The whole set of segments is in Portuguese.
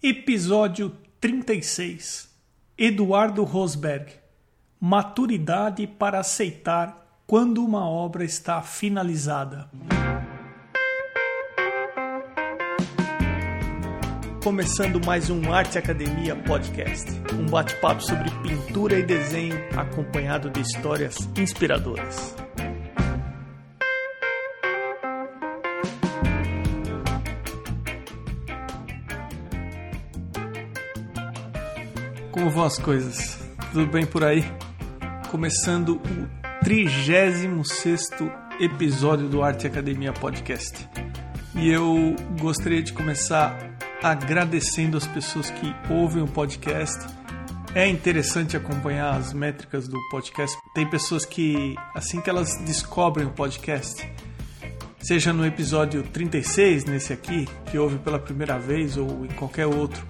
Episódio 36 Eduardo Rosberg Maturidade para aceitar quando uma obra está finalizada. Começando mais um Arte Academia Podcast, um bate-papo sobre pintura e desenho acompanhado de histórias inspiradoras. Como vão as coisas? Tudo bem por aí? Começando o 36 episódio do Arte Academia Podcast. E eu gostaria de começar agradecendo as pessoas que ouvem o podcast. É interessante acompanhar as métricas do podcast. Tem pessoas que, assim que elas descobrem o podcast, seja no episódio 36, nesse aqui, que ouve pela primeira vez, ou em qualquer outro,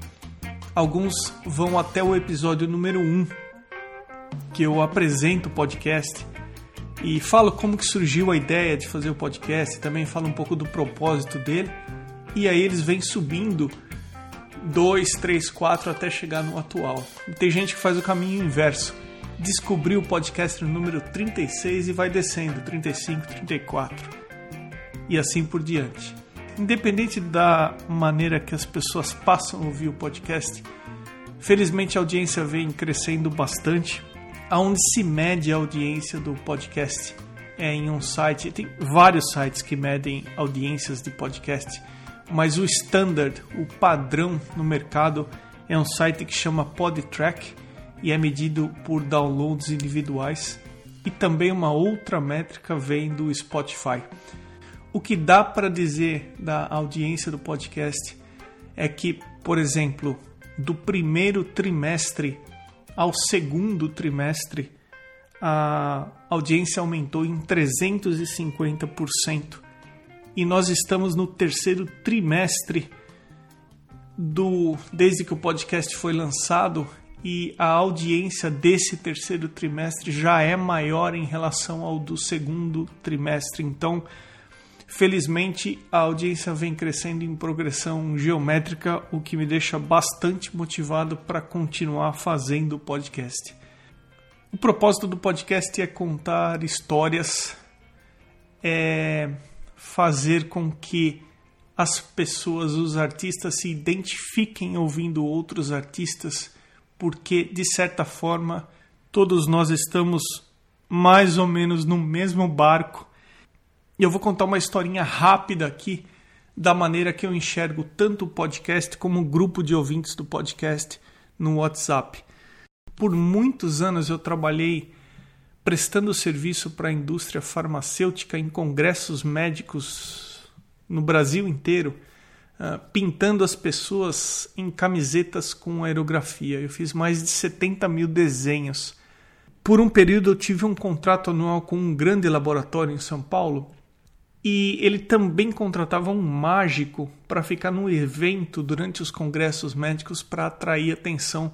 alguns vão até o episódio número 1, que eu apresento o podcast e falo como que surgiu a ideia de fazer o podcast, também falo um pouco do propósito dele, e aí eles vêm subindo 2, 3, 4 até chegar no atual. Tem gente que faz o caminho inverso. Descobriu o podcast no número 36 e vai descendo, 35, 34 e assim por diante. Independente da maneira que as pessoas passam a ouvir o podcast, felizmente a audiência vem crescendo bastante. Aonde se mede a audiência do podcast é em um site, tem vários sites que medem audiências de podcast, mas o standard, o padrão no mercado é um site que chama PodTrack e é medido por downloads individuais. E também uma outra métrica vem do Spotify. O que dá para dizer da audiência do podcast é que, por exemplo, do primeiro trimestre ao segundo trimestre, a audiência aumentou em 350%. E nós estamos no terceiro trimestre do desde que o podcast foi lançado e a audiência desse terceiro trimestre já é maior em relação ao do segundo trimestre. Então, Felizmente, a audiência vem crescendo em progressão geométrica, o que me deixa bastante motivado para continuar fazendo o podcast. O propósito do podcast é contar histórias, é fazer com que as pessoas, os artistas, se identifiquem ouvindo outros artistas, porque de certa forma todos nós estamos mais ou menos no mesmo barco e eu vou contar uma historinha rápida aqui da maneira que eu enxergo tanto o podcast como o grupo de ouvintes do podcast no WhatsApp. Por muitos anos eu trabalhei prestando serviço para a indústria farmacêutica em congressos médicos no Brasil inteiro, uh, pintando as pessoas em camisetas com aerografia. Eu fiz mais de 70 mil desenhos. Por um período eu tive um contrato anual com um grande laboratório em São Paulo e ele também contratava um mágico para ficar no evento durante os congressos médicos para atrair a atenção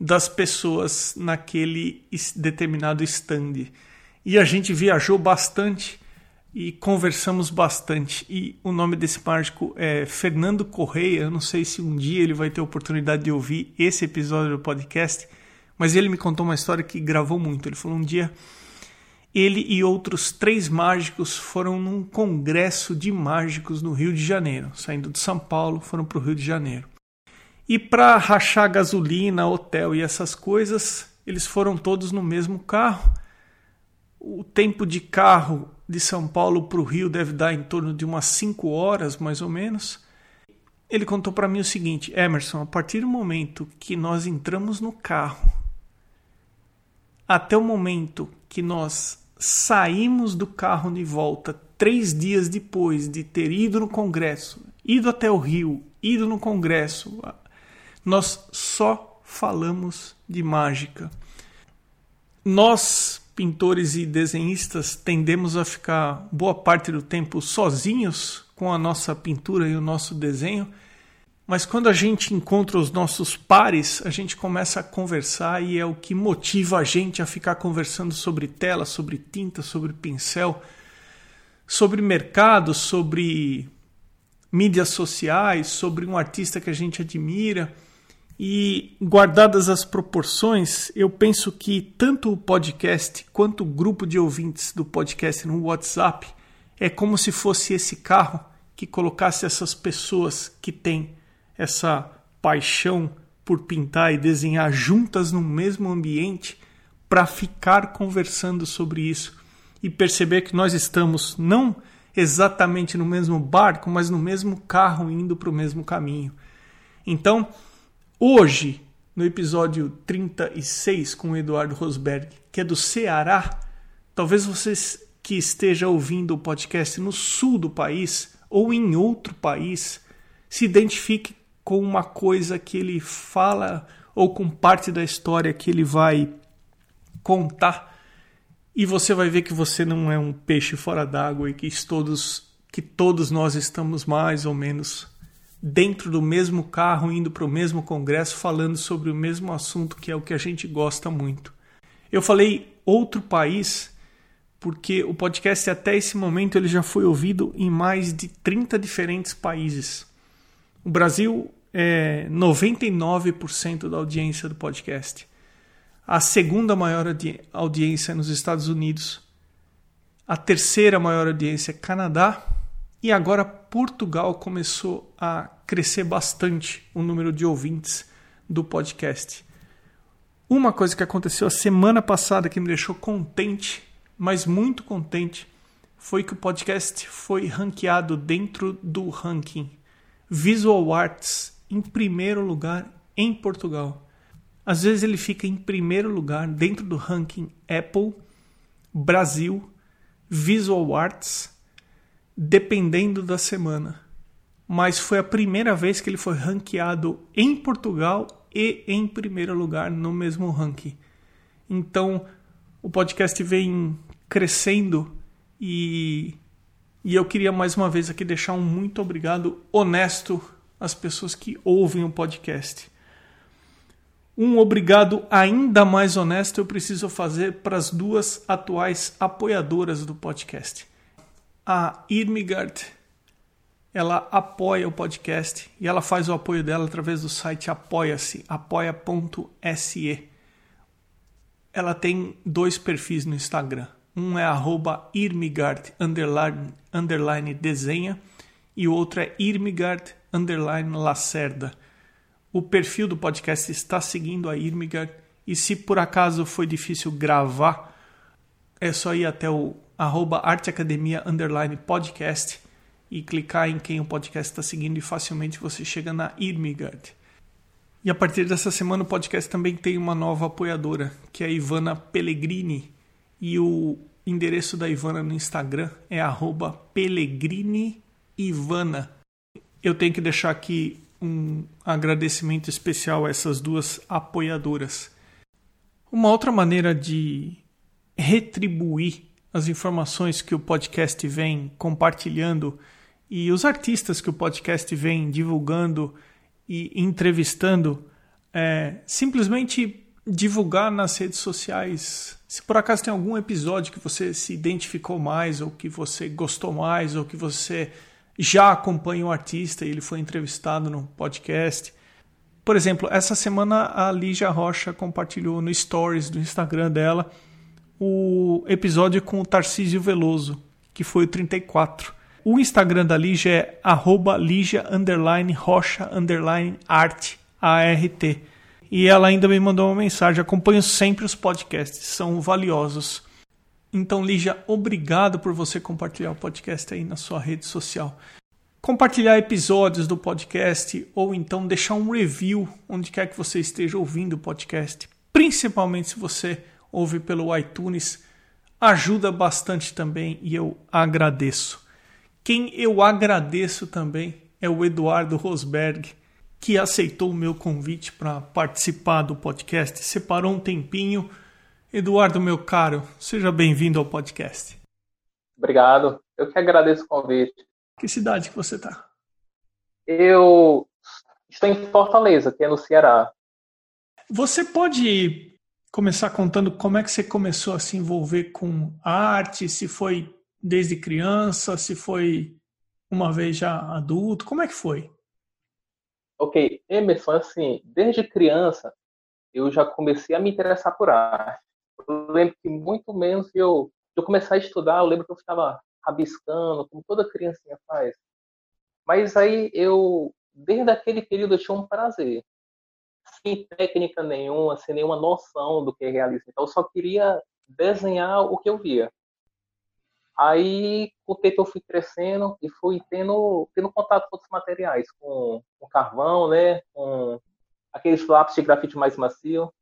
das pessoas naquele determinado stand. E a gente viajou bastante e conversamos bastante. E o nome desse mágico é Fernando Correia. Eu não sei se um dia ele vai ter a oportunidade de ouvir esse episódio do podcast, mas ele me contou uma história que gravou muito. Ele falou um dia ele e outros três mágicos foram num congresso de mágicos no Rio de Janeiro. Saindo de São Paulo, foram para o Rio de Janeiro. E para rachar gasolina, hotel e essas coisas, eles foram todos no mesmo carro. O tempo de carro de São Paulo para o Rio deve dar em torno de umas 5 horas, mais ou menos. Ele contou para mim o seguinte: Emerson, a partir do momento que nós entramos no carro, até o momento que nós saímos do carro de volta três dias depois de ter ido no Congresso, ido até o Rio, ido no Congresso, nós só falamos de mágica. Nós, pintores e desenhistas, tendemos a ficar boa parte do tempo sozinhos com a nossa pintura e o nosso desenho mas quando a gente encontra os nossos pares, a gente começa a conversar e é o que motiva a gente a ficar conversando sobre tela, sobre tinta, sobre pincel, sobre mercado, sobre mídias sociais sobre um artista que a gente admira. E guardadas as proporções, eu penso que tanto o podcast quanto o grupo de ouvintes do podcast no WhatsApp é como se fosse esse carro que colocasse essas pessoas que têm essa paixão por pintar e desenhar juntas no mesmo ambiente para ficar conversando sobre isso e perceber que nós estamos não exatamente no mesmo barco, mas no mesmo carro indo para o mesmo caminho. Então, hoje, no episódio 36 com o Eduardo Rosberg, que é do Ceará, talvez vocês que esteja ouvindo o podcast no sul do país ou em outro país se identifique com uma coisa que ele fala ou com parte da história que ele vai contar e você vai ver que você não é um peixe fora d'água e que todos que todos nós estamos mais ou menos dentro do mesmo carro indo para o mesmo congresso falando sobre o mesmo assunto que é o que a gente gosta muito. Eu falei outro país porque o podcast até esse momento ele já foi ouvido em mais de 30 diferentes países. O Brasil é 99% da audiência do podcast. A segunda maior audi audiência nos Estados Unidos. A terceira maior audiência é Canadá. E agora Portugal começou a crescer bastante o número de ouvintes do podcast. Uma coisa que aconteceu a semana passada que me deixou contente mas muito contente foi que o podcast foi ranqueado dentro do ranking Visual Arts em primeiro lugar em Portugal. Às vezes ele fica em primeiro lugar dentro do ranking Apple, Brasil, Visual Arts, dependendo da semana. Mas foi a primeira vez que ele foi ranqueado em Portugal e em primeiro lugar no mesmo ranking. Então, o podcast vem crescendo e, e eu queria mais uma vez aqui deixar um muito obrigado honesto às pessoas que ouvem o podcast. Um obrigado ainda mais honesto eu preciso fazer para as duas atuais apoiadoras do podcast. A Irmigard, ela apoia o podcast e ela faz o apoio dela através do site apoia-se, apoia.se. Ela tem dois perfis no Instagram. Um é arroba Irmigard underline, underline desenha e o outro é Irmigard underline Lacerda. O perfil do podcast está seguindo a Irmigard e se por acaso foi difícil gravar, é só ir até o arroba arteacademia underline podcast e clicar em quem o podcast está seguindo e facilmente você chega na Irmigard. E a partir dessa semana o podcast também tem uma nova apoiadora, que é a Ivana Pellegrini e o endereço da Ivana no Instagram é @pelegrini_ivana. Eu tenho que deixar aqui um agradecimento especial a essas duas apoiadoras. Uma outra maneira de retribuir as informações que o podcast vem compartilhando e os artistas que o podcast vem divulgando e entrevistando é simplesmente divulgar nas redes sociais. Se por acaso tem algum episódio que você se identificou mais, ou que você gostou mais, ou que você já acompanha o artista e ele foi entrevistado no podcast. Por exemplo, essa semana a Lígia Rocha compartilhou no Stories do Instagram dela o episódio com o Tarcísio Veloso, que foi o 34. O Instagram da Lígia é arroba Lígia Rocha Art, A-R-T. E ela ainda me mandou uma mensagem: acompanho sempre os podcasts, são valiosos. Então, Lígia, obrigado por você compartilhar o podcast aí na sua rede social. Compartilhar episódios do podcast ou então deixar um review onde quer que você esteja ouvindo o podcast, principalmente se você ouve pelo iTunes, ajuda bastante também e eu agradeço. Quem eu agradeço também é o Eduardo Rosberg que aceitou o meu convite para participar do podcast, separou um tempinho. Eduardo, meu caro, seja bem-vindo ao podcast. Obrigado, eu que agradeço o convite. Que cidade que você está? Eu estou em Fortaleza, que é no Ceará. Você pode começar contando como é que você começou a se envolver com arte, se foi desde criança, se foi uma vez já adulto? Como é que foi? Ok, Emerson, assim, desde criança eu já comecei a me interessar por arte. Eu lembro que muito menos eu, eu começar a estudar, eu lembro que eu ficava rabiscando, como toda criancinha faz. Mas aí eu, desde aquele período, eu tinha um prazer. Sem técnica nenhuma, sem nenhuma noção do que é realismo. Então, eu só queria desenhar o que eu via. Aí, com o tempo, eu fui crescendo e fui tendo, tendo contato com outros materiais, com, com carvão, né, com aqueles lápis de grafite mais macio,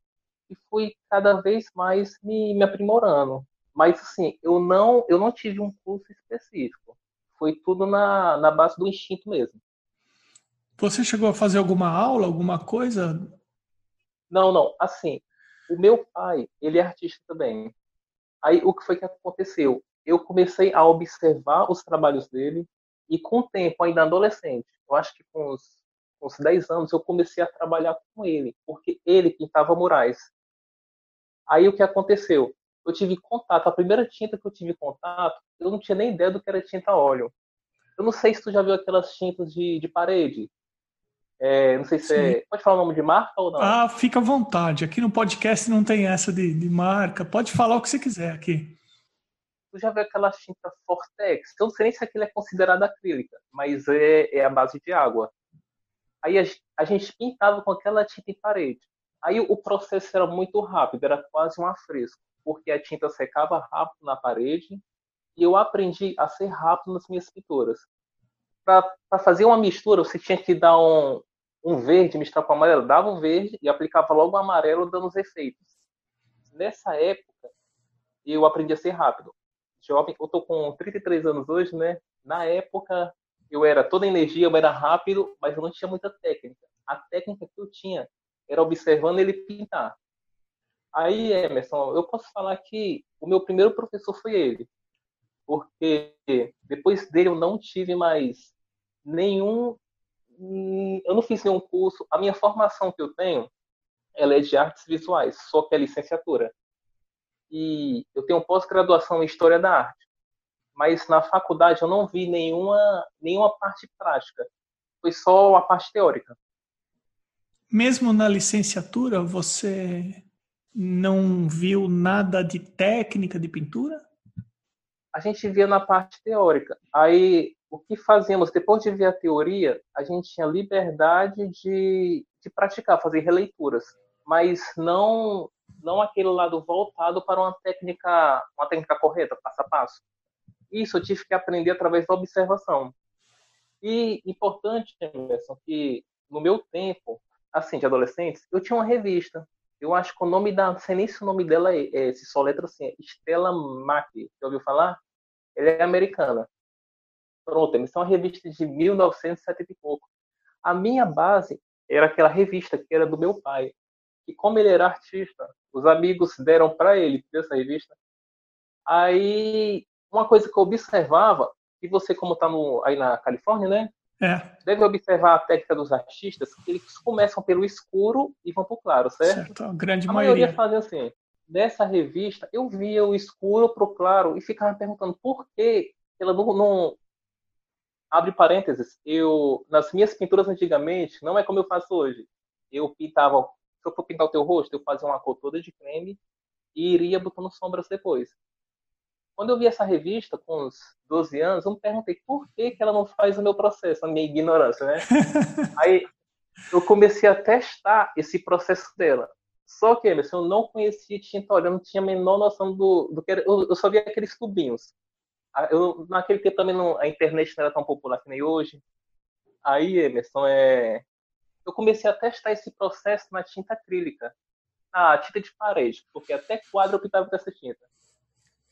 e fui cada vez mais me, me aprimorando. Mas, assim, eu não, eu não tive um curso específico. Foi tudo na, na base do instinto mesmo. Você chegou a fazer alguma aula, alguma coisa? Não, não. Assim, o meu pai, ele é artista também. Aí, o que foi que aconteceu? Eu comecei a observar os trabalhos dele e, com o tempo, ainda adolescente, eu acho que com uns, uns 10 anos, eu comecei a trabalhar com ele, porque ele pintava murais. Aí, o que aconteceu? eu tive contato, a primeira tinta que eu tive contato, eu não tinha nem ideia do que era tinta óleo. Eu não sei se tu já viu aquelas tintas de, de parede. É, não sei se é, Pode falar o nome de marca ou não? Ah, fica à vontade. Aqui no podcast não tem essa de, de marca. Pode falar o que você quiser aqui. Tu já viu aquela tinta Fortex? Eu não sei nem se aquilo é considerada acrílica, mas é, é a base de água. Aí a, a gente pintava com aquela tinta em parede. Aí o processo era muito rápido, era quase um afresco porque a tinta secava rápido na parede e eu aprendi a ser rápido nas minhas pinturas. Para fazer uma mistura, você tinha que dar um, um verde, misturar com amarelo, dava um verde e aplicava logo o amarelo, dando os efeitos. Nessa época, eu aprendi a ser rápido. Jovem, eu tô com 33 anos hoje, né? Na época, eu era toda energia, eu era rápido, mas eu não tinha muita técnica. A técnica que eu tinha era observando ele pintar. Aí, Emerson, eu posso falar que o meu primeiro professor foi ele. Porque depois dele eu não tive mais nenhum. Eu não fiz nenhum curso. A minha formação que eu tenho ela é de artes visuais, só que é licenciatura. E eu tenho pós-graduação em História da Arte. Mas na faculdade eu não vi nenhuma, nenhuma parte prática. Foi só a parte teórica. Mesmo na licenciatura, você não viu nada de técnica de pintura? A gente via na parte teórica. Aí, o que fazíamos? Depois de ver a teoria, a gente tinha liberdade de, de praticar, fazer releituras, mas não não aquele lado voltado para uma técnica, uma técnica correta, passo a passo. Isso eu tive que aprender através da observação. E importante, Emerson, que no meu tempo, assim, de adolescentes, eu tinha uma revista eu acho que o nome da. Não sei nem se o nome dela é, é se só letra assim, é Stella Mack. Já ouviu falar? Ela é americana. Pronto, eles são revista de 1970 e pouco. A minha base era aquela revista que era do meu pai. E como ele era artista, os amigos deram para ele essa revista. Aí, uma coisa que eu observava, e você como está aí na Califórnia, né? É. Deve observar a técnica dos artistas, eles começam pelo escuro e vão para o claro, certo? certo? A grande a maioria. maioria fazia assim. Nessa revista, eu via o escuro para o claro e ficava perguntando por que ela não, não, Abre parênteses, eu, nas minhas pinturas antigamente, não é como eu faço hoje. Eu pintava, se eu for pintar o teu rosto, eu fazia uma cor toda de creme e iria botando sombras depois. Quando eu vi essa revista com uns 12 anos, eu me perguntei por que, que ela não faz o meu processo, a minha ignorância, né? Aí eu comecei a testar esse processo dela. Só que, Emerson, eu não conhecia tinta óleo, eu não tinha a menor noção do, do que era. Eu, eu só via aqueles tubinhos. Ah, eu, naquele tempo também não, a internet não era tão popular que nem hoje. Aí, Emerson, é... eu comecei a testar esse processo na tinta acrílica, na tinta de parede, porque até quadro eu pintava com essa tinta.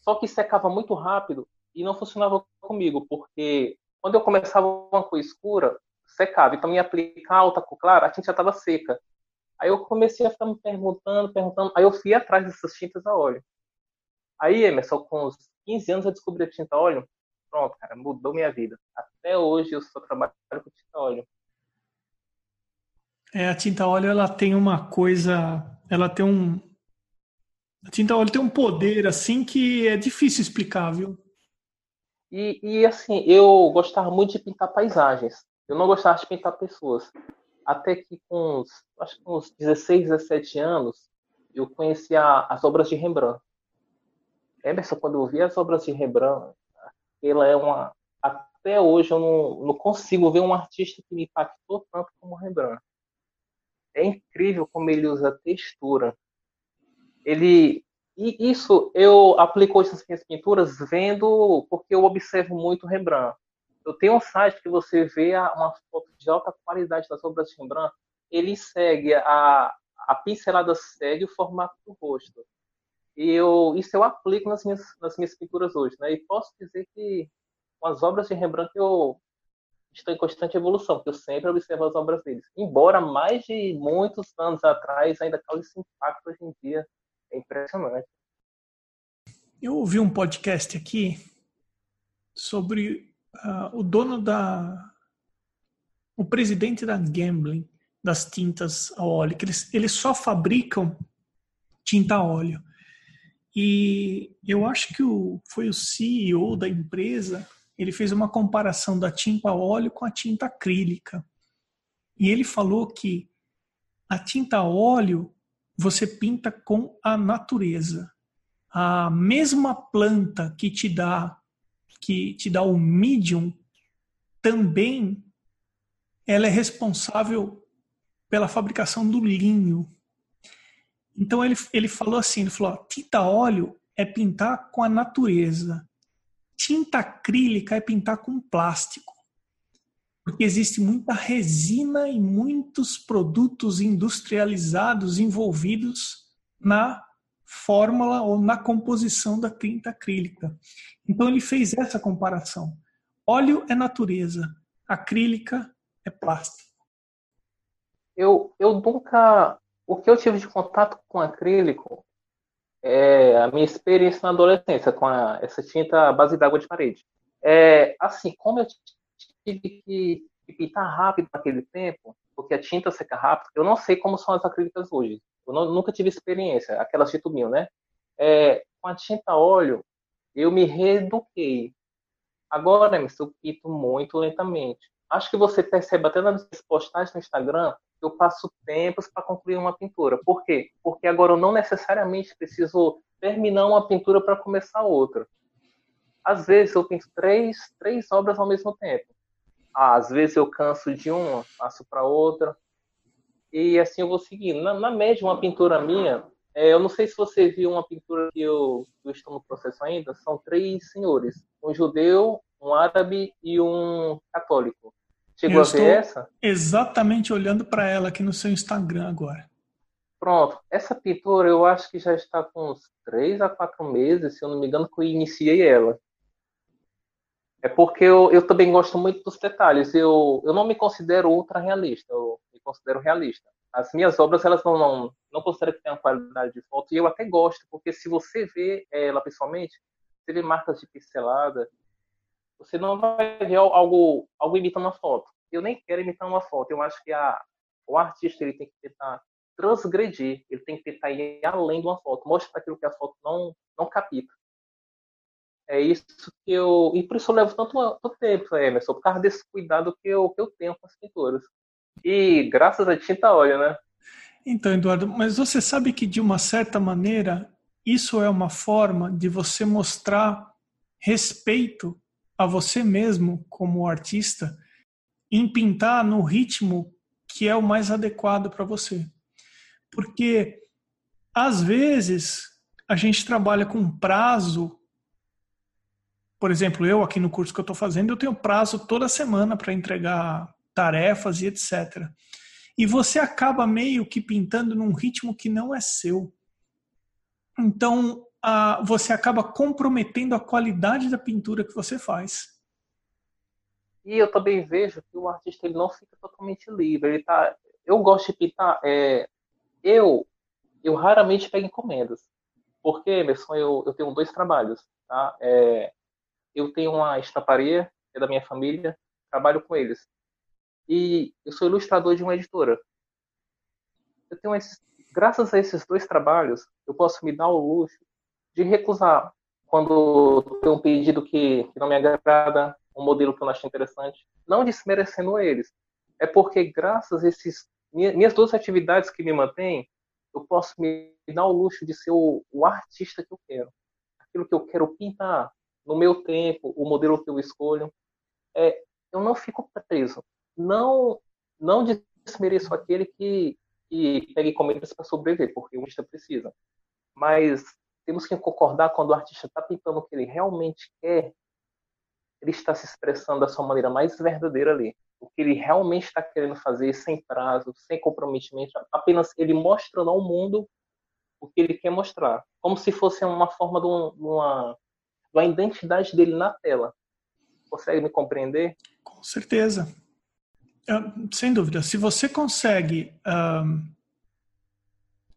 Só que secava muito rápido e não funcionava comigo, porque quando eu começava uma cor escura, secava. Então, me aplicar alta cor clara, a tinta já estava seca. Aí eu comecei a ficar me perguntando, perguntando. Aí eu fui atrás dessas tintas a óleo. Aí, Emerson, com uns 15 anos eu descobri a tinta a óleo. Pronto, cara, mudou minha vida. Até hoje eu só trabalho com tinta a óleo. É, a tinta a óleo ela tem uma coisa, ela tem um, a tinta óleo tem um poder assim que é difícil explicar, viu? E, e assim, eu gostava muito de pintar paisagens. Eu não gostava de pintar pessoas. Até que com uns, acho que uns 16, 17 anos, eu conheci a, as obras de Rembrandt. Emerson, quando eu vi as obras de Rembrandt, ela é uma. Até hoje eu não, não consigo ver um artista que me impactou tanto como Rembrandt. É incrível como ele usa textura. Ele. E isso eu aplico nas minhas pinturas vendo, porque eu observo muito Rembrandt. Eu tenho um site que você vê uma foto de alta qualidade das obras de Rembrandt. Ele segue a, a pincelada segue o formato do rosto. E eu, isso eu aplico nas minhas, nas minhas pinturas hoje. Né? E posso dizer que com as obras de Rembrandt eu estou em constante evolução, porque eu sempre observo as obras deles. Embora mais de muitos anos atrás ainda cause esse impacto hoje em dia. É impressionante. Eu ouvi um podcast aqui sobre uh, o dono da. o presidente da Gambling, das tintas a óleo, que eles, eles só fabricam tinta a óleo. E eu acho que o, foi o CEO da empresa, ele fez uma comparação da tinta a óleo com a tinta acrílica. E ele falou que a tinta a óleo você pinta com a natureza. A mesma planta que te dá que te dá o medium também ela é responsável pela fabricação do linho então ele, ele falou assim, ele falou, ó, tinta óleo é pintar com a natureza. Tinta acrílica é pintar com plástico. Porque existe muita resina e muitos produtos industrializados envolvidos na fórmula ou na composição da tinta acrílica. Então ele fez essa comparação. Óleo é natureza, acrílica é plástico. Eu, eu nunca o que eu tive de contato com acrílico é a minha experiência na adolescência com a, essa tinta base d'água de parede. É, assim, como eu tive que pintar rápido naquele tempo, porque a tinta seca rápido, eu não sei como são as acrílicas hoje. Eu não, nunca tive experiência, aquelas de tubinho, né? É, com a tinta óleo, eu me reeduquei. Agora, eu pinto muito lentamente. Acho que você percebe até nas postagens no Instagram eu passo tempos para concluir uma pintura. Por quê? Porque agora eu não necessariamente preciso terminar uma pintura para começar outra. Às vezes eu pinto três, três obras ao mesmo tempo. Ah, às vezes eu canso de uma, passo para outra. E assim eu vou seguindo. Na, na média, uma pintura minha, é, eu não sei se você viu uma pintura que eu, eu estou no processo ainda, são três senhores: um judeu, um árabe e um católico. Chegou eu a ver essa? Exatamente olhando para ela aqui no seu Instagram agora. Pronto. Essa pintura eu acho que já está com uns 3 a 4 meses, se eu não me engano, que eu iniciei ela. É porque eu, eu também gosto muito dos detalhes. Eu, eu não me considero ultra realista, eu me considero realista. As minhas obras, elas não, não, não considero que tenham qualidade de foto, e eu até gosto, porque se você vê ela pessoalmente, você vê marcas de pincelada, você não vai ver algo, algo imitando uma foto. Eu nem quero imitar uma foto. Eu acho que a, o artista ele tem que tentar transgredir, ele tem que tentar ir além de uma foto, mostrar aquilo que a foto não, não capita. É isso que eu. E por isso eu levo tanto, tanto tempo, Emerson, por causa desse cuidado que eu, que eu tenho com as pinturas. E graças a tinta óleo, né? Então, Eduardo, mas você sabe que de uma certa maneira isso é uma forma de você mostrar respeito a você mesmo como artista em pintar no ritmo que é o mais adequado para você. Porque às vezes a gente trabalha com prazo. Por exemplo, eu aqui no curso que eu estou fazendo, eu tenho prazo toda semana para entregar tarefas e etc. E você acaba meio que pintando num ritmo que não é seu. Então, a, você acaba comprometendo a qualidade da pintura que você faz. E eu também vejo que o artista ele não fica totalmente livre. Ele tá, eu gosto de pintar. É, eu, eu raramente pego encomendas. Porque, Emerson, eu, eu tenho dois trabalhos. Tá? É, eu tenho uma estamparia, é da minha família, trabalho com eles. E eu sou ilustrador de uma editora. Eu tenho esses, graças a esses dois trabalhos, eu posso me dar o luxo de recusar quando tem um pedido que, que não me agrada, um modelo que eu não acho interessante, não desmerecendo eles. É porque graças a esses minhas duas atividades que me mantêm, eu posso me dar o luxo de ser o, o artista que eu quero. Aquilo que eu quero pintar no meu tempo, o modelo que eu escolho. É, eu não fico preso. Não, não desmereço aquele que, que pega encomendas para sobreviver, porque o artista precisa. Mas temos que concordar quando o artista está pintando o que ele realmente quer, ele está se expressando da sua maneira mais verdadeira ali. O que ele realmente está querendo fazer, sem prazo, sem comprometimento, apenas ele mostrando ao mundo o que ele quer mostrar. Como se fosse uma forma de uma, uma identidade dele na tela. Consegue me compreender? Com certeza. sem dúvida. Se você consegue. Um...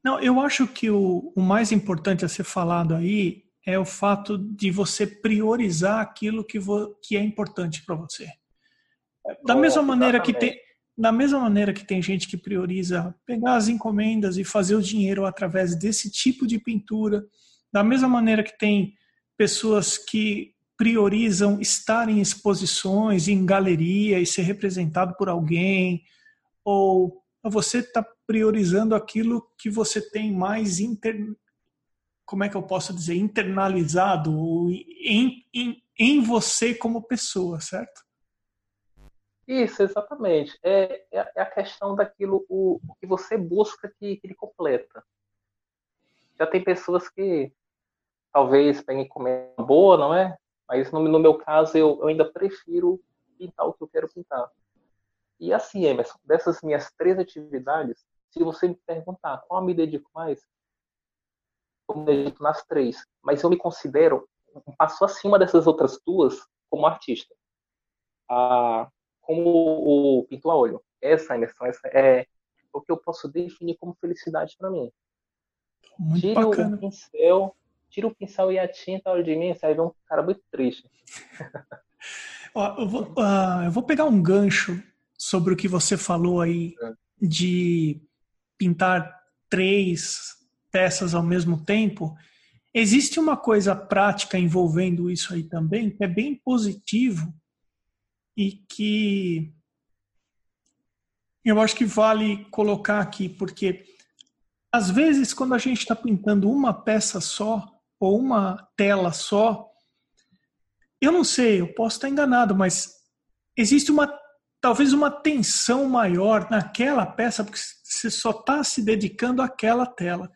Não, eu acho que o, o mais importante a ser falado aí é o fato de você priorizar aquilo que, vo, que é importante para você. Da mesma maneira que tem, da mesma maneira que tem gente que prioriza pegar as encomendas e fazer o dinheiro através desse tipo de pintura, da mesma maneira que tem pessoas que priorizam estar em exposições, em galeria e ser representado por alguém, ou você está priorizando aquilo que você tem mais inter... como é que eu posso dizer internalizado em, em, em você como pessoa, certo? Isso, exatamente. É, é, é a questão daquilo o, o, que você busca que, que ele completa. Já tem pessoas que talvez peguem comer boa, não é? Mas no, no meu caso, eu, eu, ainda prefiro pintar o que eu quero pintar. E assim, Emerson, dessas minhas três atividades, se você me perguntar qual me dedico mais, eu me dedico nas três. Mas eu me considero um passo acima dessas outras duas como artista. A, como o pinto a olho. Essa, Emerson, essa é o que eu posso definir como felicidade para mim. Muito tira bacana. o pincel, tira o pincel e a tinta olha de mim, ver um cara muito triste. Eu, vou, uh, eu vou pegar um gancho sobre o que você falou aí é. de pintar três peças ao mesmo tempo. Existe uma coisa prática envolvendo isso aí também, que é bem positivo, e que eu acho que vale colocar aqui, porque às vezes quando a gente está pintando uma peça só ou uma tela só, eu não sei, eu posso estar enganado, mas existe uma talvez uma tensão maior naquela peça porque você só está se dedicando àquela tela.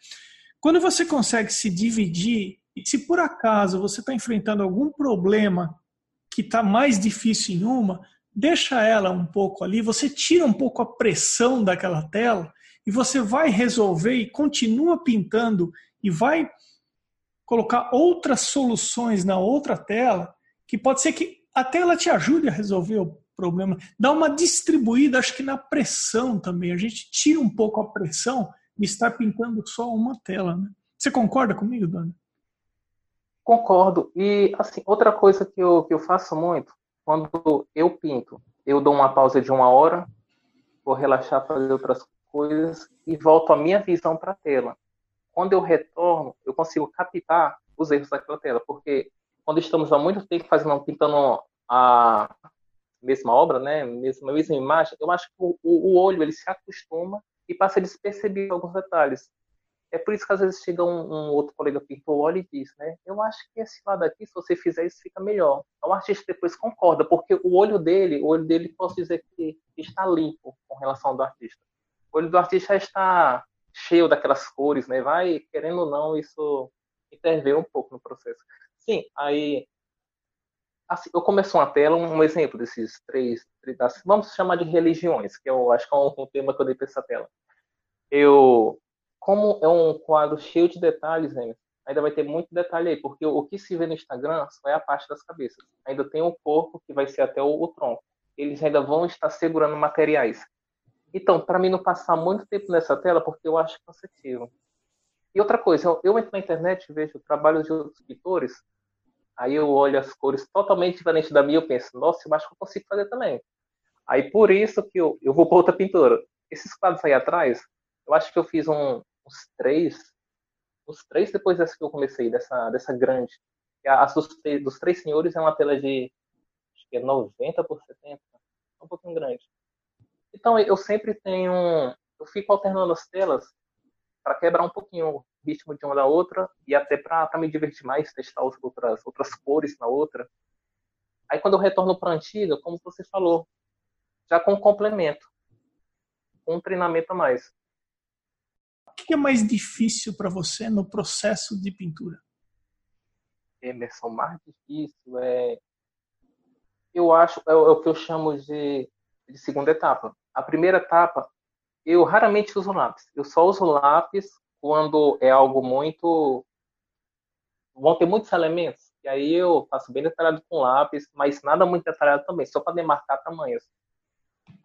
Quando você consegue se dividir e se por acaso você está enfrentando algum problema que está mais difícil em uma, deixa ela um pouco ali, você tira um pouco a pressão daquela tela e você vai resolver e continua pintando e vai colocar outras soluções na outra tela, que pode ser que a tela te ajude a resolver o problema. Dá uma distribuída, acho que na pressão também. A gente tira um pouco a pressão de estar pintando só uma tela. Né? Você concorda comigo, Dona? Concordo. E, assim, outra coisa que eu, que eu faço muito, quando eu pinto, eu dou uma pausa de uma hora, vou relaxar, fazer outras coisas e volto a minha visão para a tela. Quando eu retorno, eu consigo captar os erros daquela tela, porque quando estamos há muito tempo fazendo, pintando a mesma obra, né, mesma, mesma imagem, eu acho que o, o olho ele se acostuma e passa a desperceber alguns detalhes. É por isso que às vezes chega um, um outro colega pintor, olha e diz, né? Eu acho que esse lado aqui, se você fizer isso, fica melhor. Então o artista depois concorda, porque o olho dele, o olho dele, posso dizer que está limpo com relação ao do artista. O olho do artista está cheio daquelas cores, né? Vai, querendo ou não, isso intervém um pouco no processo. Sim, aí assim, eu começo uma tela, um exemplo desses três, três vamos chamar de religiões, que eu acho que é um, um tema que eu dei para essa tela. Eu como é um quadro cheio de detalhes, né, ainda vai ter muito detalhe aí, porque o que se vê no Instagram só é a parte das cabeças. Ainda tem o corpo, que vai ser até o, o tronco. Eles ainda vão estar segurando materiais. Então, para mim não passar muito tempo nessa tela, porque eu acho cansativo. E outra coisa, eu, entro na internet e vejo trabalhos de outros pintores, aí eu olho as cores totalmente diferentes da minha e eu penso, nossa, eu acho que eu consigo fazer também. Aí por isso que eu, eu vou para outra pintura. Esses quadros aí atrás, eu acho que eu fiz um, uns três, uns três depois dessa que eu comecei, dessa, dessa grande. As dos, dos três senhores é uma tela de acho que é 90 por 70, é um pouquinho grande. Então eu sempre tenho, eu fico alternando as telas para quebrar um pouquinho o ritmo de uma da outra e até para me divertir mais, testar outras, outras cores na outra. Aí quando eu retorno para a antiga, como você falou, já com complemento, com um treinamento a mais. O que é mais difícil para você no processo de pintura? Emerson, mais difícil é. Eu acho, é o, é o que eu chamo de, de segunda etapa. A primeira etapa, eu raramente uso lápis. Eu só uso lápis quando é algo muito. vão ter muitos elementos. E aí eu faço bem detalhado com lápis, mas nada muito detalhado também, só para demarcar tamanhos.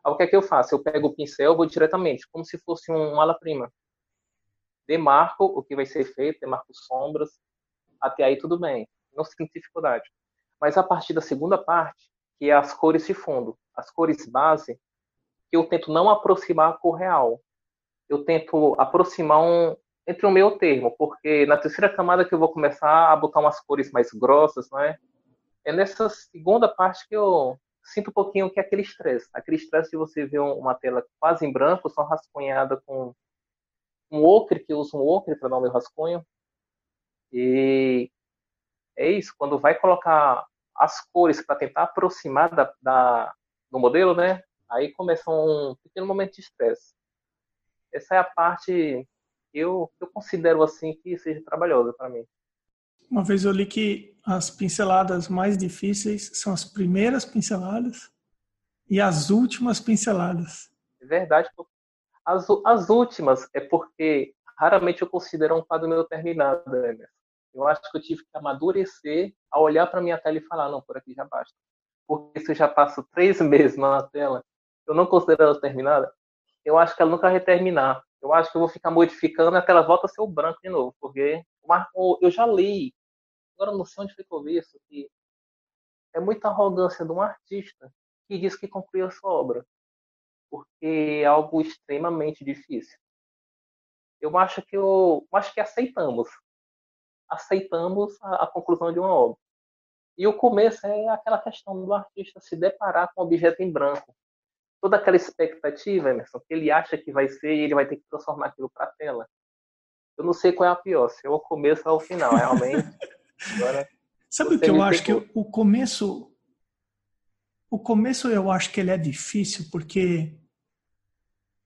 O que é que eu faço? Eu pego o pincel, vou diretamente, como se fosse um ala-prima. Demarco o que vai ser feito, demarco sombras, até aí tudo bem, não sinto dificuldade. Mas a partir da segunda parte, que é as cores de fundo, as cores base, eu tento não aproximar a cor real. Eu tento aproximar um entre o meu termo, porque na terceira camada que eu vou começar a botar umas cores mais grossas, não é? É nessa segunda parte que eu sinto um pouquinho que é aquele estresse. Aquele estresse de você ver uma tela quase em branco, só rascunhada com um ocre, que eu uso um ocre para dar o meu rascunho. E é isso, quando vai colocar as cores para tentar aproximar da, da, do modelo, né? Aí começa um pequeno momento de estresse. Essa é a parte que eu, eu considero assim que seja trabalhosa para mim. Uma vez eu li que as pinceladas mais difíceis são as primeiras pinceladas e as últimas pinceladas. É verdade. As, as últimas é porque raramente eu considero um quadro meu terminado, né? Eu acho que eu tive que amadurecer a olhar para minha tela e falar, não, por aqui já basta. Porque se eu já passo três meses na tela, eu não considero ela terminada, eu acho que ela nunca vai terminar. Eu acho que eu vou ficar modificando até ela volta a ser o branco de novo, porque eu já li agora não sei onde vi isso, que é muita arrogância de um artista que diz que concluiu a sua obra, porque é algo extremamente difícil. Eu acho que eu acho que aceitamos, aceitamos a, a, conclusão de uma obra. E o começo é aquela questão do artista se deparar com um objeto em branco. Toda aquela expectativa, Emerson, que ele acha que vai ser e ele vai ter que transformar aquilo para a tela. Eu não sei qual é a pior, se é o começo ou o final, realmente. Agora, Sabe o que eu acho? Que o começo. O começo eu acho que ele é difícil porque.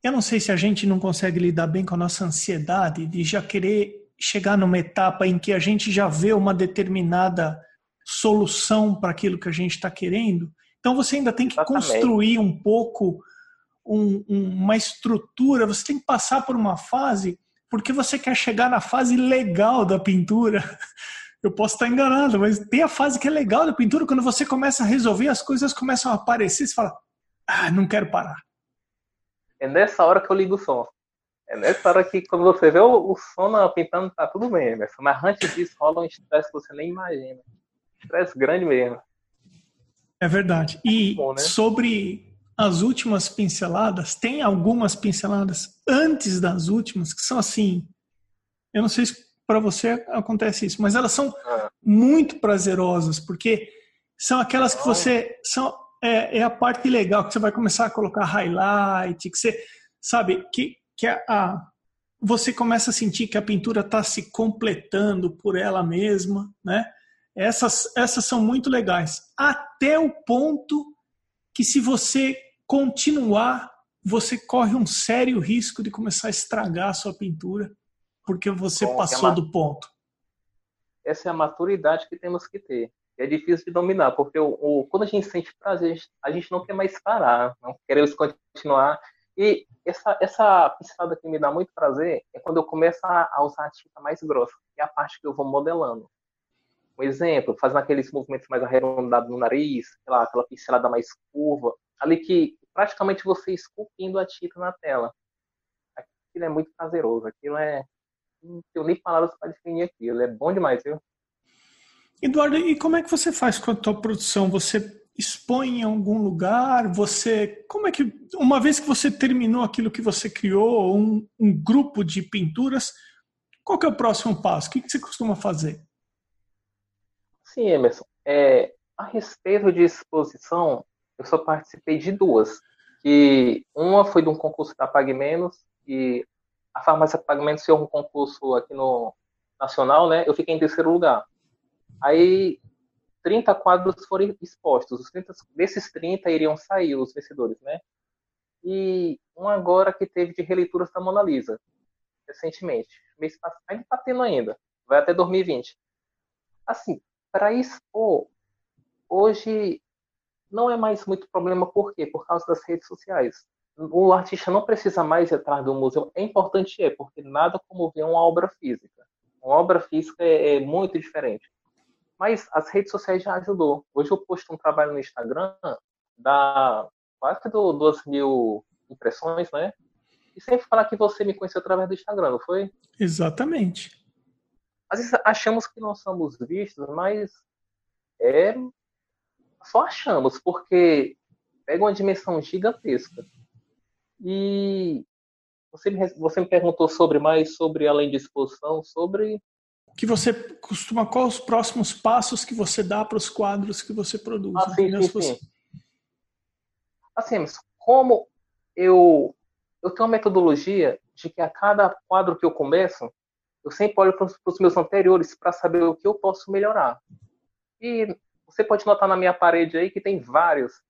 Eu não sei se a gente não consegue lidar bem com a nossa ansiedade de já querer chegar numa etapa em que a gente já vê uma determinada solução para aquilo que a gente está querendo. Então você ainda tem que Exatamente. construir um pouco um, um, uma estrutura, você tem que passar por uma fase porque você quer chegar na fase legal da pintura. Eu posso estar enganado, mas tem a fase que é legal da pintura, quando você começa a resolver, as coisas começam a aparecer, você fala, ah, não quero parar. É nessa hora que eu ligo o som. É nessa hora que quando você vê o, o som na pintando, tá tudo bem, Emerson. Mas antes disso rola um estresse que você nem imagina. Estresse grande mesmo. É verdade. E bom, né? sobre as últimas pinceladas, tem algumas pinceladas antes das últimas que são assim. Eu não sei se para você acontece isso, mas elas são é. muito prazerosas, porque são aquelas que você são é, é, a parte legal que você vai começar a colocar highlight, que você sabe que que a, a você começa a sentir que a pintura está se completando por ela mesma, né? Essas essas são muito legais, até o ponto que se você continuar, você corre um sério risco de começar a estragar a sua pintura porque você Bom, passou é do ponto. Essa é a maturidade que temos que ter. É difícil de dominar, porque o, o quando a gente sente prazer, a gente não quer mais parar, não queremos continuar. E essa, essa pincelada que me dá muito prazer é quando eu começo a, usar a tinta mais grossa, que é a parte que eu vou modelando. Um exemplo, fazendo aqueles movimentos mais arredondados no nariz, aquela pincelada mais curva, ali que praticamente você esculpindo a tinta na tela. Aquilo é muito prazeroso, aquilo é, não tenho nem palavras para definir aquilo. É bom demais, viu? Eduardo, e como é que você faz com a tua produção? Você expõe em algum lugar? Você, como é que, uma vez que você terminou aquilo que você criou, um, um grupo de pinturas, qual que é o próximo passo? O que, que você costuma fazer? Sim, Emerson. É, a respeito de exposição, eu só participei de duas. Que uma foi de um concurso da Pague Menos, e a farmácia Pague Menos fez um concurso aqui no Nacional, né? Eu fiquei em terceiro lugar. Aí 30 quadros foram expostos. Os 30, desses 30 iriam sair os vencedores, né? E um agora que teve de releituras da Mona Lisa, recentemente. Mês passado, ainda está tendo ainda. Vai até 2020. Assim, para expor, hoje não é mais muito problema. Por quê? Por causa das redes sociais. O artista não precisa mais ir atrás do museu. É importante, é, porque nada como ver uma obra física. Uma obra física é, é muito diferente. Mas as redes sociais já ajudou. Hoje eu posto um trabalho no Instagram, dá quase que duas mil impressões, né? E sempre falar que você me conheceu através do Instagram, não foi? Exatamente. Às vezes achamos que não somos vistos, mas é só achamos, porque pega uma dimensão gigantesca. E você me, você me perguntou sobre mais sobre além de exposição, sobre que você costuma, quais os próximos passos que você dá para os quadros que você produz? Ah, sim, sim, sim. Assim, como eu, eu tenho uma metodologia de que a cada quadro que eu começo, eu sempre olho para os meus anteriores para saber o que eu posso melhorar. E você pode notar na minha parede aí que tem vários.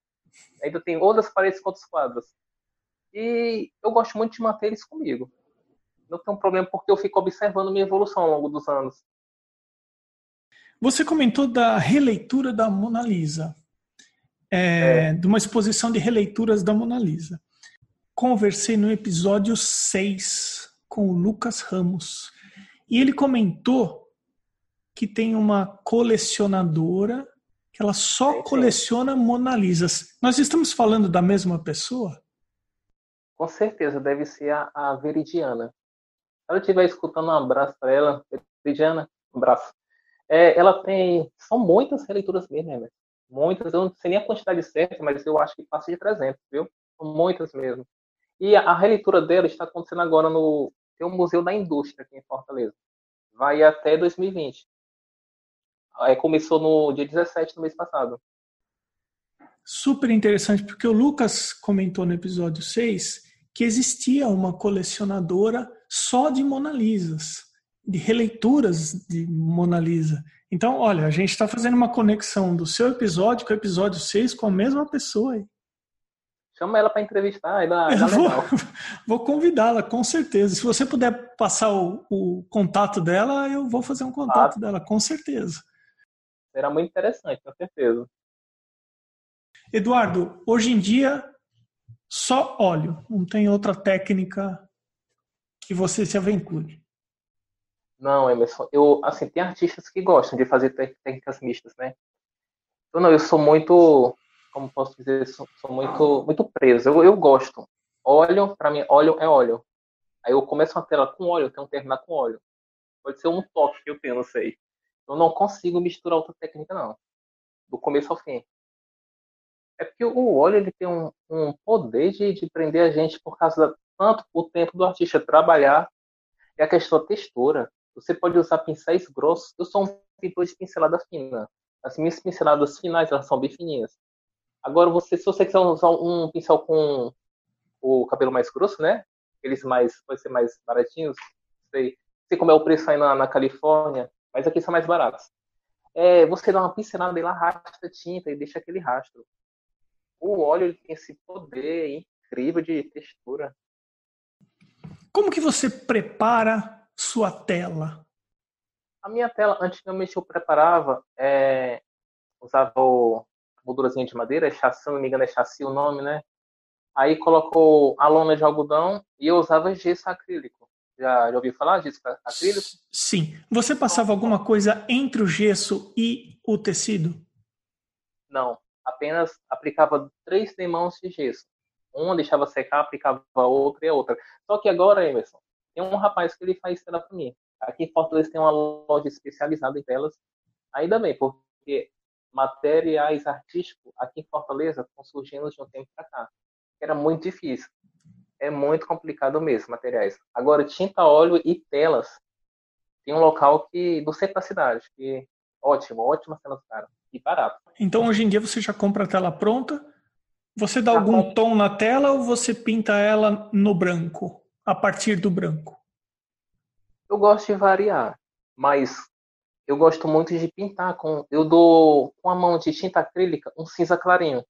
Ainda tem outras paredes com outros quadros. E eu gosto muito de manter eles comigo não tem um problema porque eu fico observando minha evolução ao longo dos anos. Você comentou da releitura da Mona Lisa, é, é. de uma exposição de releituras da Mona Lisa. Conversei no episódio 6 com o Lucas Ramos e ele comentou que tem uma colecionadora que ela só coleciona Mona Lisas. Nós estamos falando da mesma pessoa? Com certeza, deve ser a, a Veridiana ela estiver escutando, um abraço para ela. Lidiana, um abraço. É, ela tem. São muitas releituras mesmo, né? Muitas, eu não sei nem a quantidade certa, mas eu acho que passa de 300, viu? Muitas mesmo. E a, a releitura dela está acontecendo agora no. Tem um Museu da Indústria aqui em Fortaleza. Vai até 2020. Aí começou no dia 17 do mês passado. Super interessante, porque o Lucas comentou no episódio 6 que existia uma colecionadora só de Mona Lisas, de releituras de Mona Lisa. Então, olha, a gente está fazendo uma conexão do seu episódio com o episódio 6 com a mesma pessoa aí. Chama ela para entrevistar, dá, dá vou, vou convidá-la, com certeza. Se você puder passar o, o, contato dela, eu vou fazer um contato ah, dela, com certeza. Será muito interessante, com certeza. Eduardo, hoje em dia, só óleo, não tem outra técnica que você se aventure? Não, Emerson, eu, assim, tem artistas que gostam de fazer técnicas mistas, né? Eu não, eu sou muito, como posso dizer, sou, sou muito, muito preso. Eu, eu gosto. Óleo, para mim, óleo é óleo. Aí eu começo uma tela com óleo, eu tenho que terminar com óleo. Pode ser um toque que eu tenho, não sei. Eu não consigo misturar outra técnica, não. Do começo ao fim. É porque o óleo ele tem um, um poder de, de prender a gente por causa da, tanto o tempo do artista trabalhar e a questão da textura. Você pode usar pincéis grossos. Eu sou um pintor de pincelada fina. As minhas pinceladas finais elas são bem fininhas. Agora, você, se você quiser usar um pincel com o cabelo mais grosso, né? Eles mais, pode ser mais baratinhos. Sei, sei como é o preço aí na, na Califórnia, mas aqui são mais baratos. É, você dá uma pincelada e arrasta a tinta e deixa aquele rastro. O óleo tem esse poder incrível de textura. Como que você prepara sua tela? A minha tela, antigamente eu preparava, é, usava o moldurazinha de madeira, chassi, se não me engano é chassi o nome, né? Aí colocou a lona de algodão e eu usava gesso acrílico. Já, já ouviu falar gesso acrílico? Sim. Você passava alguma coisa entre o gesso e o tecido? Não. Apenas aplicava três demãos de gesso uma deixava secar, aplicava a outra e a outra. Só que agora, Emerson, tem um rapaz que ele faz tela para mim. Aqui em Fortaleza tem uma loja especializada em telas. Ainda bem, porque materiais artísticos aqui em Fortaleza estão surgindo de um tempo para cá. Era muito difícil. É muito complicado mesmo, materiais. Agora, tinta, óleo e telas. Tem um local que do centro da cidade, que Ótimo, ótima cena dos caras. E barato. Então hoje em dia você já compra a tela pronta. Você dá algum tom na tela ou você pinta ela no branco? A partir do branco? Eu gosto de variar, mas eu gosto muito de pintar com. Eu dou com a mão de tinta acrílica um cinza clarinho.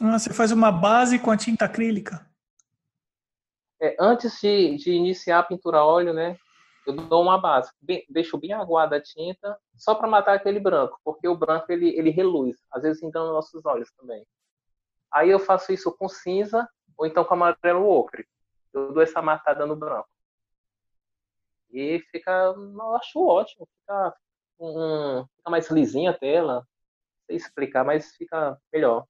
Ah, você faz uma base com a tinta acrílica? É, antes de, de iniciar a pintura a óleo, né? Eu dou uma base, bem, deixo bem aguada a tinta, só para matar aquele branco, porque o branco ele, ele reluz, às vezes engana nossos olhos também. Aí eu faço isso com cinza ou então com amarelo ocre. Eu dou essa matada no branco. E fica, eu acho ótimo, fica, um, fica mais lisinha a tela. Não sei explicar, mas fica melhor.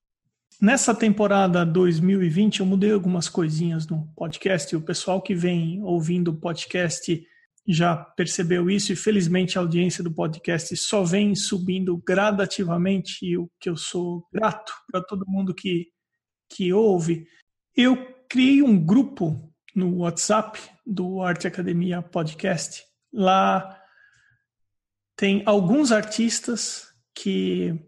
Nessa temporada 2020, eu mudei algumas coisinhas no podcast. O pessoal que vem ouvindo o podcast já percebeu isso e felizmente a audiência do podcast só vem subindo gradativamente e o que eu sou grato para todo mundo que, que ouve. Eu criei um grupo no WhatsApp do Arte Academia Podcast. Lá tem alguns artistas que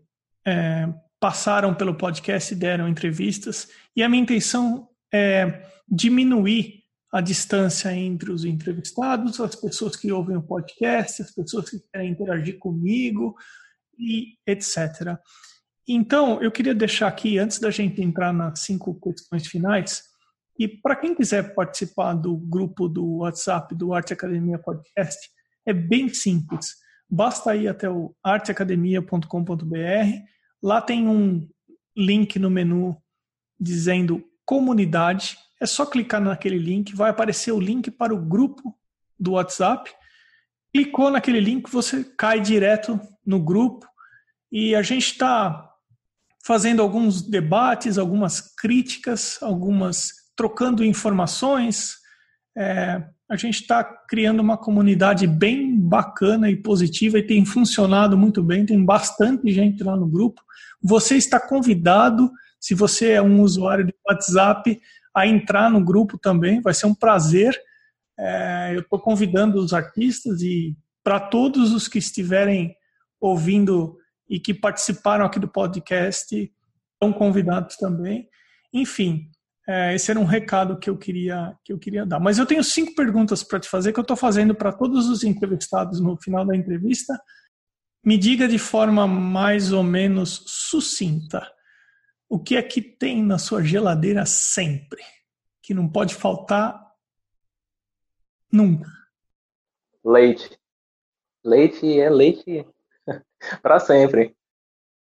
é, passaram pelo podcast e deram entrevistas e a minha intenção é diminuir a distância entre os entrevistados, as pessoas que ouvem o podcast, as pessoas que querem interagir comigo e etc. Então, eu queria deixar aqui, antes da gente entrar nas cinco questões finais, e para quem quiser participar do grupo do WhatsApp do Arte Academia Podcast, é bem simples. Basta ir até o arteacademia.com.br. Lá tem um link no menu dizendo comunidade é só clicar naquele link, vai aparecer o link para o grupo do WhatsApp. Clicou naquele link, você cai direto no grupo e a gente está fazendo alguns debates, algumas críticas, algumas trocando informações. É, a gente está criando uma comunidade bem bacana e positiva e tem funcionado muito bem. Tem bastante gente lá no grupo. Você está convidado, se você é um usuário de WhatsApp, a entrar no grupo também. Vai ser um prazer. É, eu estou convidando os artistas e para todos os que estiverem ouvindo e que participaram aqui do podcast, estão convidados também. Enfim, é, esse era um recado que eu queria que eu queria dar. Mas eu tenho cinco perguntas para te fazer que eu estou fazendo para todos os entrevistados no final da entrevista. Me diga de forma mais ou menos sucinta o que é que tem na sua geladeira sempre? Que não pode faltar nunca. Leite. Leite é leite para sempre.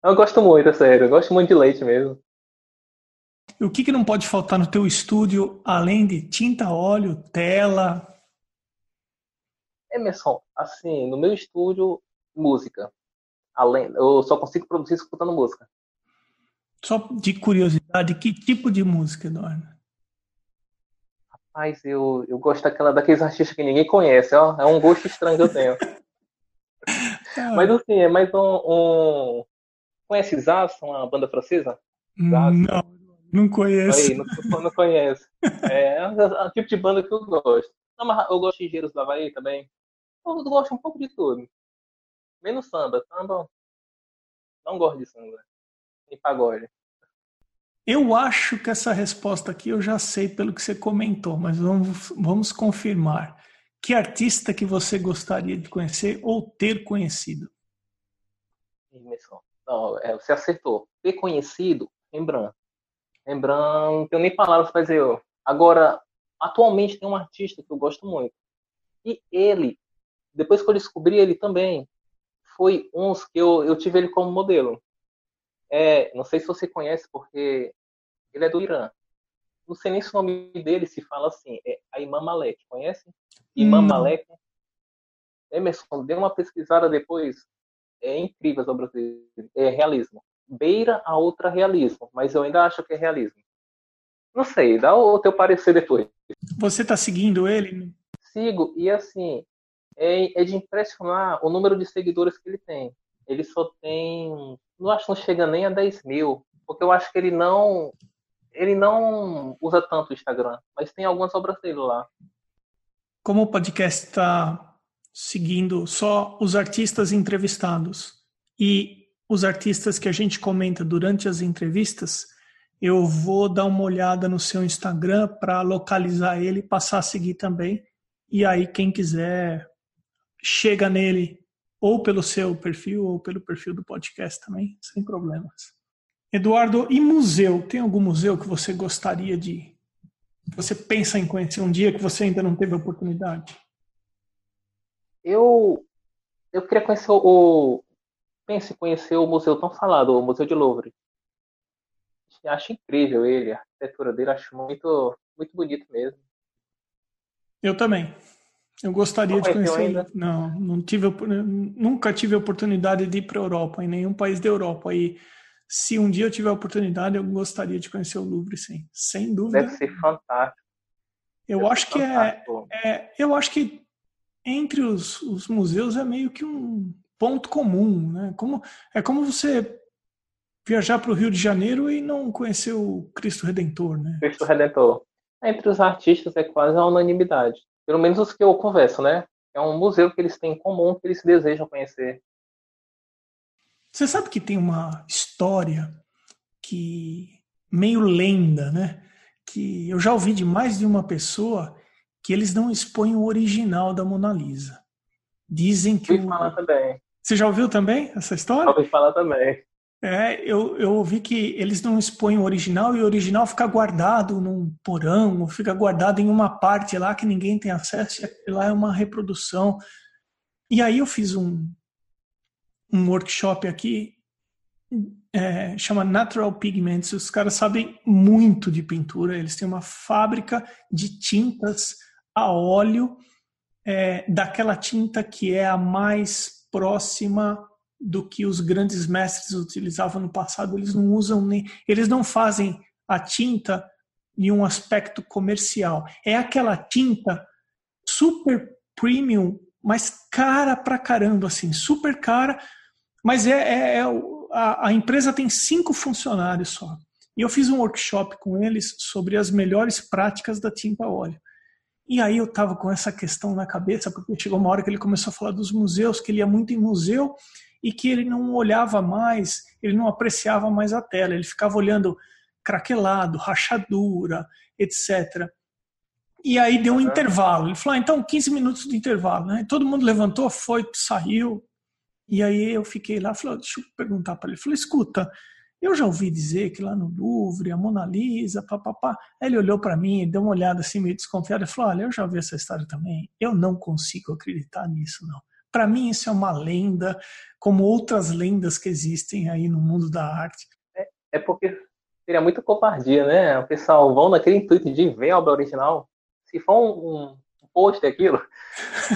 Eu gosto muito, é sério. Eu gosto muito de leite mesmo. E o que, que não pode faltar no teu estúdio, além de tinta, óleo, tela? Emerson, assim, no meu estúdio, música. Além, eu só consigo produzir escutando música. Só de curiosidade, que tipo de música, Eduardo? Rapaz, eu, eu gosto daquela, daqueles artistas que ninguém conhece, ó. É um gosto estranho que eu tenho. Mas assim, é mais um. um... Conhece Zaz, uma banda francesa? Zaz? Não, não conheço. Aí, não, não conhece. É, é o tipo de banda que eu gosto. Não, mas eu gosto de Geiros do Havaí também. Eu gosto um pouco de tudo. Menos samba. Samba. Não gosto de samba e pagode? Eu acho que essa resposta aqui eu já sei pelo que você comentou, mas vamos, vamos confirmar. Que artista que você gostaria de conhecer ou ter conhecido? Não, é, você acertou. Ter conhecido, Rembrandt. Rembrandt, não tenho nem palavras para dizer. Agora, atualmente tem um artista que eu gosto muito. E ele, depois que eu descobri ele também, foi uns que eu, eu tive ele como modelo. É, não sei se você conhece, porque ele é do Irã. Não sei nem se o nome dele se fala assim. É Imam Malek, conhece? Imam hum. Malek. Emerson, dê uma pesquisada depois. É incrível sobre o é realismo. Beira a outra realismo, mas eu ainda acho que é realismo. Não sei, dá o teu parecer depois. Você está seguindo ele? Sigo, e assim, é, é de impressionar o número de seguidores que ele tem. Ele só tem não acho que não chega nem a 10 mil, porque eu acho que ele não ele não usa tanto o Instagram, mas tem algumas obras dele lá. Como o podcast está seguindo só os artistas entrevistados e os artistas que a gente comenta durante as entrevistas, eu vou dar uma olhada no seu Instagram para localizar ele passar a seguir também. E aí, quem quiser, chega nele ou pelo seu perfil ou pelo perfil do podcast também, sem problemas. Eduardo, e museu? Tem algum museu que você gostaria de. Você pensa em conhecer um dia que você ainda não teve a oportunidade? Eu, eu queria conhecer o. Pense em conhecer o museu tão falado, o Museu de Louvre. Acho incrível ele, a arquitetura dele, acho muito, muito bonito mesmo. Eu também. Eu gostaria de conhecer. Ainda? Não, não tive, nunca tive a oportunidade de ir para a Europa, em nenhum país da Europa. E se um dia eu tiver a oportunidade, eu gostaria de conhecer o Louvre, sim, sem dúvida. Deve ser fantástico. Eu Deve acho que é, é, eu acho que entre os, os museus é meio que um ponto comum, né? Como é como você viajar para o Rio de Janeiro e não conhecer o Cristo Redentor, né? Cristo Redentor. Entre os artistas é quase a unanimidade. Pelo menos os que eu converso, né? É um museu que eles têm em comum, que eles desejam conhecer. Você sabe que tem uma história que meio lenda, né? Que eu já ouvi de mais de uma pessoa que eles não expõem o original da Mona Lisa. Dizem que. O... Você já ouviu também essa história? Ouvi falar também. É, eu, eu ouvi que eles não expõem o original e o original fica guardado num porão, ou fica guardado em uma parte lá que ninguém tem acesso, e lá é uma reprodução. E aí eu fiz um, um workshop aqui, é, chama Natural Pigments. Os caras sabem muito de pintura, eles têm uma fábrica de tintas a óleo, é, daquela tinta que é a mais próxima do que os grandes mestres utilizavam no passado. Eles não usam nem, eles não fazem a tinta em um aspecto comercial. É aquela tinta super premium, mas cara pra caramba, assim, super cara mas é, é, é a, a, empresa tem cinco funcionários só. E eu fiz um workshop com eles sobre as melhores práticas da tinta óleo. E aí eu estava com essa questão na cabeça, porque chegou uma hora que ele começou a falar dos museus, que ele ia muito em museu e que ele não olhava mais, ele não apreciava mais a tela, ele ficava olhando craquelado, rachadura, etc. E aí deu um intervalo. Ele falou: ah, então 15 minutos de intervalo. Né? Todo mundo levantou, foi, saiu, e aí eu fiquei lá, falei, deixa eu perguntar para ele. Falei, escuta, eu já ouvi dizer que lá no Louvre, a Mona Lisa, papapá. Ele olhou para mim, deu uma olhada assim meio desconfiada e falou, olha, eu já ouvi essa história também. Eu não consigo acreditar nisso, não. Para mim isso é uma lenda, como outras lendas que existem aí no mundo da arte. É, é porque seria muita covardia, né? O pessoal vão naquele intuito de ver a obra original. Se for um, um post aquilo,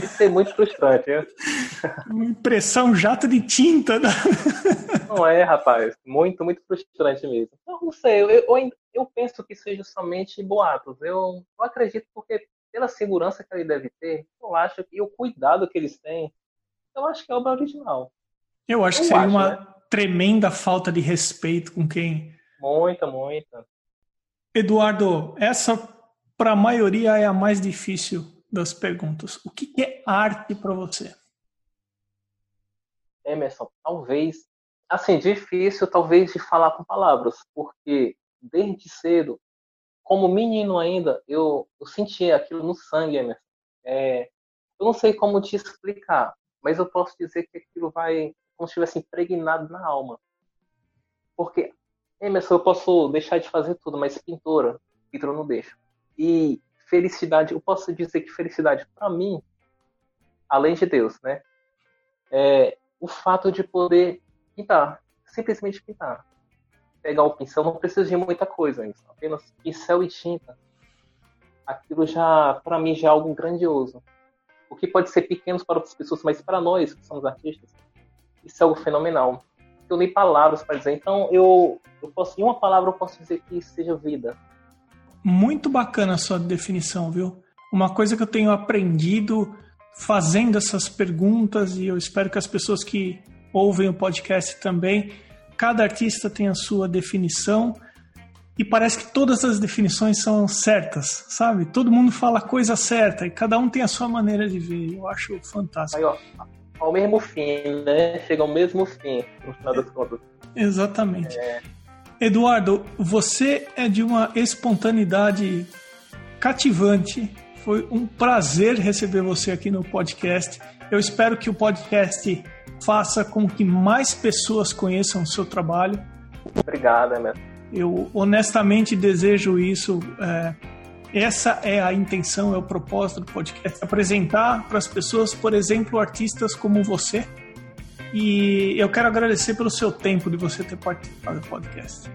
isso é muito frustrante. Né? Uma impressão jato de tinta. Né? Não é, rapaz. Muito, muito frustrante mesmo. Eu não sei, eu, eu, eu penso que seja somente boatos. Eu, eu acredito porque pela segurança que ele deve ter, eu acho que o cuidado que eles têm, eu acho que é obra original. Eu acho eu que seria acho, uma né? tremenda falta de respeito com quem. Muita, muita. Eduardo, essa para a maioria é a mais difícil das perguntas. O que é arte para você? Emerson, talvez, assim, difícil talvez de falar com palavras, porque desde cedo, como menino ainda, eu, eu sentia aquilo no sangue, Emerson. É, eu não sei como te explicar, mas eu posso dizer que aquilo vai como se estivesse impregnado na alma. Porque, Emerson, eu posso deixar de fazer tudo, mas pintura, pintura não deixo. E felicidade, eu posso dizer que felicidade para mim, além de Deus, né? É o fato de poder pintar, simplesmente pintar. Pegar o pincel, não precisa de muita coisa, isso, apenas pincel e tinta. Aquilo já, para mim, já é algo grandioso. O que pode ser pequeno para outras pessoas, mas para nós que somos artistas, isso é algo fenomenal. Eu nem palavras para dizer. Então, eu, eu posso, em uma palavra, eu posso dizer que seja vida muito bacana a sua definição, viu? Uma coisa que eu tenho aprendido fazendo essas perguntas, e eu espero que as pessoas que ouvem o podcast também, cada artista tem a sua definição. e parece que todas as definições são certas, sabe? Todo mundo fala a coisa certa e cada um tem a sua maneira de ver. Eu acho fantástico. Aí, ó, ao mesmo fim, né? Chega ao mesmo fim, no final das contas. Exatamente. É... Eduardo, você é de uma espontaneidade cativante. Foi um prazer receber você aqui no podcast. Eu espero que o podcast faça com que mais pessoas conheçam o seu trabalho. Obrigado, Emerson. Eu honestamente desejo isso. É, essa é a intenção, é o propósito do podcast: apresentar para as pessoas, por exemplo, artistas como você. E eu quero agradecer pelo seu tempo de você ter participado do podcast.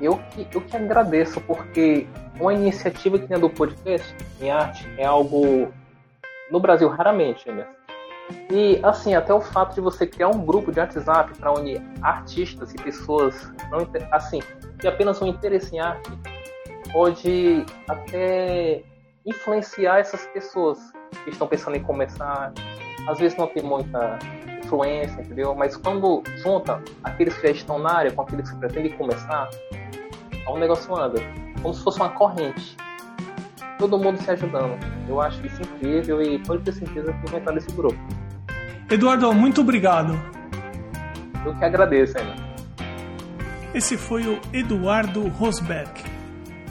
Eu que, eu que agradeço, porque uma iniciativa que é do podcast em arte é algo no Brasil raramente, né? E assim, até o fato de você criar um grupo de WhatsApp para unir artistas e pessoas não assim, que apenas um interesse em arte pode até influenciar essas pessoas que estão pensando em começar. Às vezes não tem muita influência, entendeu? Mas quando junta aqueles que já estão na área com aqueles que pretendem começar, o negócio anda. Como se fosse uma corrente. Todo mundo se ajudando. Eu acho isso incrível e pode ter certeza que vou entrar nesse grupo. Eduardo, muito obrigado. Eu que agradeço, ainda. Esse foi o Eduardo Rosberg.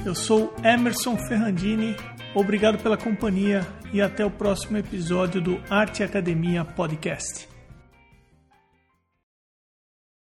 Eu sou Emerson Ferrandini. Obrigado pela companhia e até o próximo episódio do Arte Academia Podcast.